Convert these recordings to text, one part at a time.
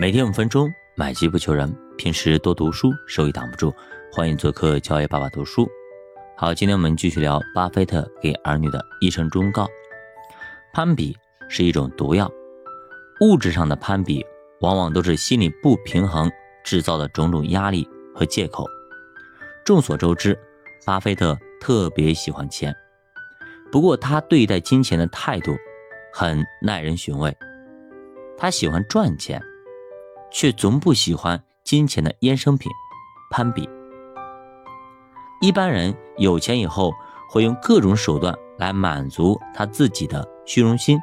每天五分钟，买机不求人。平时多读书，收益挡不住。欢迎做客教爷爸爸读书。好，今天我们继续聊巴菲特给儿女的一生忠告。攀比是一种毒药，物质上的攀比往往都是心理不平衡制造的种种压力和借口。众所周知，巴菲特特别喜欢钱，不过他对待金钱的态度很耐人寻味。他喜欢赚钱。却总不喜欢金钱的衍生品，攀比。一般人有钱以后，会用各种手段来满足他自己的虚荣心。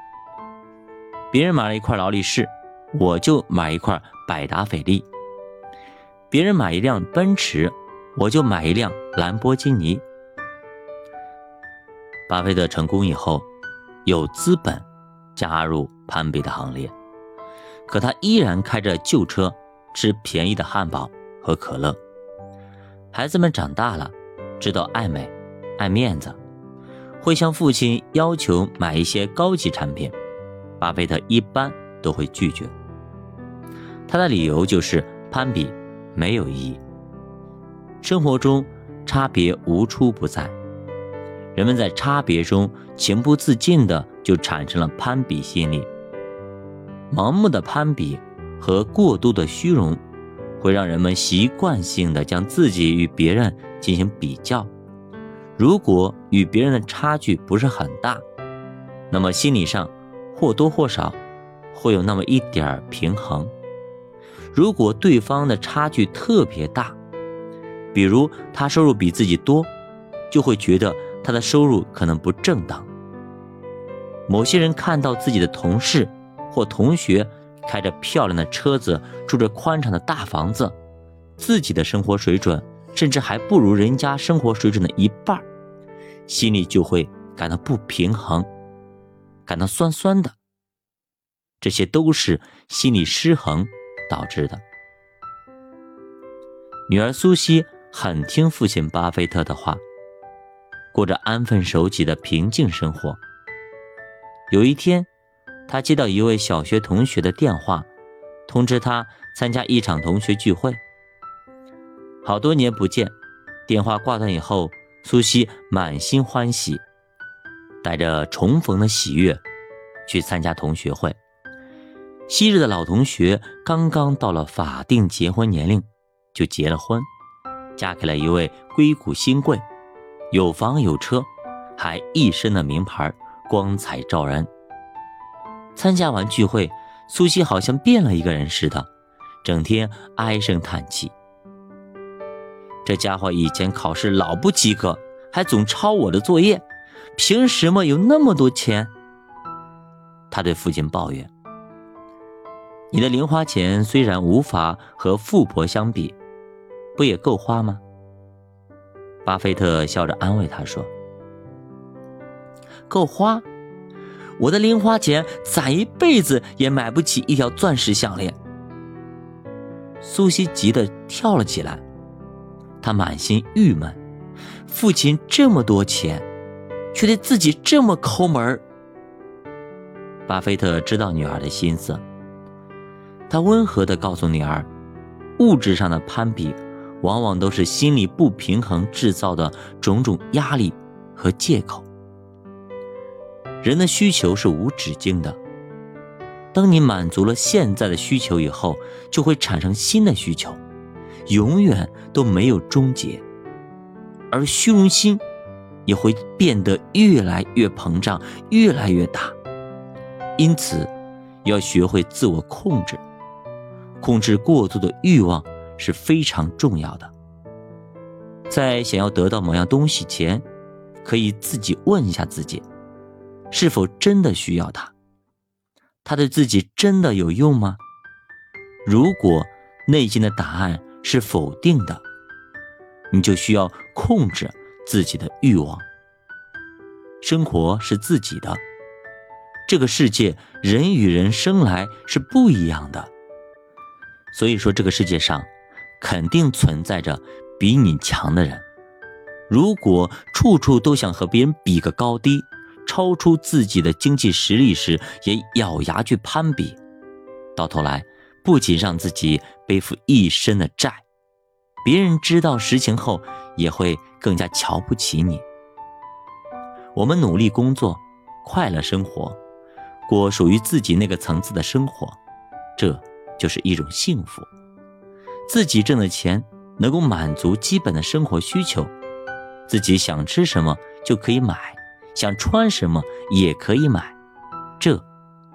别人买了一块劳力士，我就买一块百达翡丽；别人买一辆奔驰，我就买一辆兰博基尼。巴菲特成功以后，有资本加入攀比的行列。可他依然开着旧车，吃便宜的汉堡和可乐。孩子们长大了，知道爱美、爱面子，会向父亲要求买一些高级产品。巴菲特一般都会拒绝。他的理由就是攀比没有意义。生活中差别无处不在，人们在差别中情不自禁的就产生了攀比心理。盲目的攀比和过度的虚荣，会让人们习惯性的将自己与别人进行比较。如果与别人的差距不是很大，那么心理上或多或少会有那么一点儿平衡。如果对方的差距特别大，比如他收入比自己多，就会觉得他的收入可能不正当。某些人看到自己的同事。或同学开着漂亮的车子，住着宽敞的大房子，自己的生活水准甚至还不如人家生活水准的一半，心里就会感到不平衡，感到酸酸的。这些都是心理失衡导致的。女儿苏西很听父亲巴菲特的话，过着安分守己的平静生活。有一天。他接到一位小学同学的电话，通知他参加一场同学聚会。好多年不见，电话挂断以后，苏西满心欢喜，带着重逢的喜悦去参加同学会。昔日的老同学刚刚到了法定结婚年龄，就结了婚，嫁给了一位硅谷新贵，有房有车，还一身的名牌，光彩照人。参加完聚会，苏西好像变了一个人似的，整天唉声叹气。这家伙以前考试老不及格，还总抄我的作业，凭什么有那么多钱？他对父亲抱怨：“你的零花钱虽然无法和富婆相比，不也够花吗？”巴菲特笑着安慰他说：“够花。”我的零花钱攒一辈子也买不起一条钻石项链。苏西急得跳了起来，他满心郁闷：父亲这么多钱，却对自己这么抠门巴菲特知道女儿的心思，他温和地告诉女儿：物质上的攀比，往往都是心理不平衡制造的种种压力和借口。人的需求是无止境的。当你满足了现在的需求以后，就会产生新的需求，永远都没有终结。而虚荣心也会变得越来越膨胀，越来越大。因此，要学会自我控制，控制过度的欲望是非常重要的。在想要得到某样东西前，可以自己问一下自己。是否真的需要它？它对自己真的有用吗？如果内心的答案是否定的，你就需要控制自己的欲望。生活是自己的，这个世界人与人生来是不一样的，所以说这个世界上肯定存在着比你强的人。如果处处都想和别人比个高低，超出自己的经济实力时，也咬牙去攀比，到头来不仅让自己背负一身的债，别人知道实情后也会更加瞧不起你。我们努力工作，快乐生活，过属于自己那个层次的生活，这就是一种幸福。自己挣的钱能够满足基本的生活需求，自己想吃什么就可以买，想穿什么也可以买，这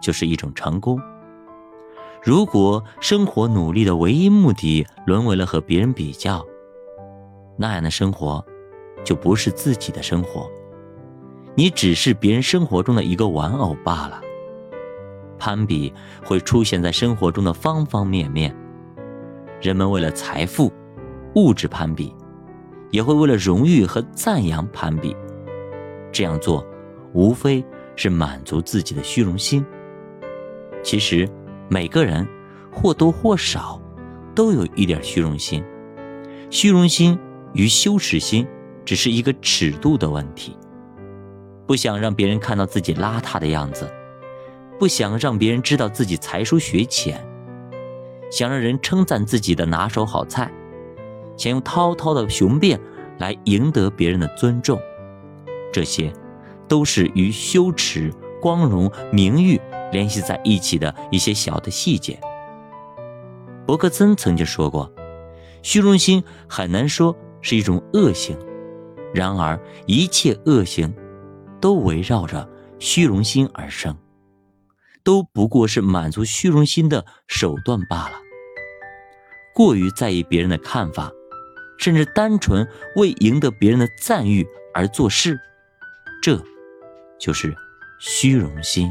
就是一种成功。如果生活努力的唯一目的沦为了和别人比较，那样的生活就不是自己的生活，你只是别人生活中的一个玩偶罢了。攀比会出现在生活中的方方面面，人们为了财富、物质攀比，也会为了荣誉和赞扬攀比。这样做，无非是满足自己的虚荣心。其实。每个人或多或少都有一点虚荣心，虚荣心与羞耻心只是一个尺度的问题。不想让别人看到自己邋遢的样子，不想让别人知道自己才疏学浅，想让人称赞自己的拿手好菜，想用滔滔的雄辩来赢得别人的尊重，这些都是与羞耻、光荣、名誉。联系在一起的一些小的细节。伯克森曾经说过：“虚荣心很难说是一种恶行，然而一切恶行都围绕着虚荣心而生，都不过是满足虚荣心的手段罢了。过于在意别人的看法，甚至单纯为赢得别人的赞誉而做事，这就是虚荣心。”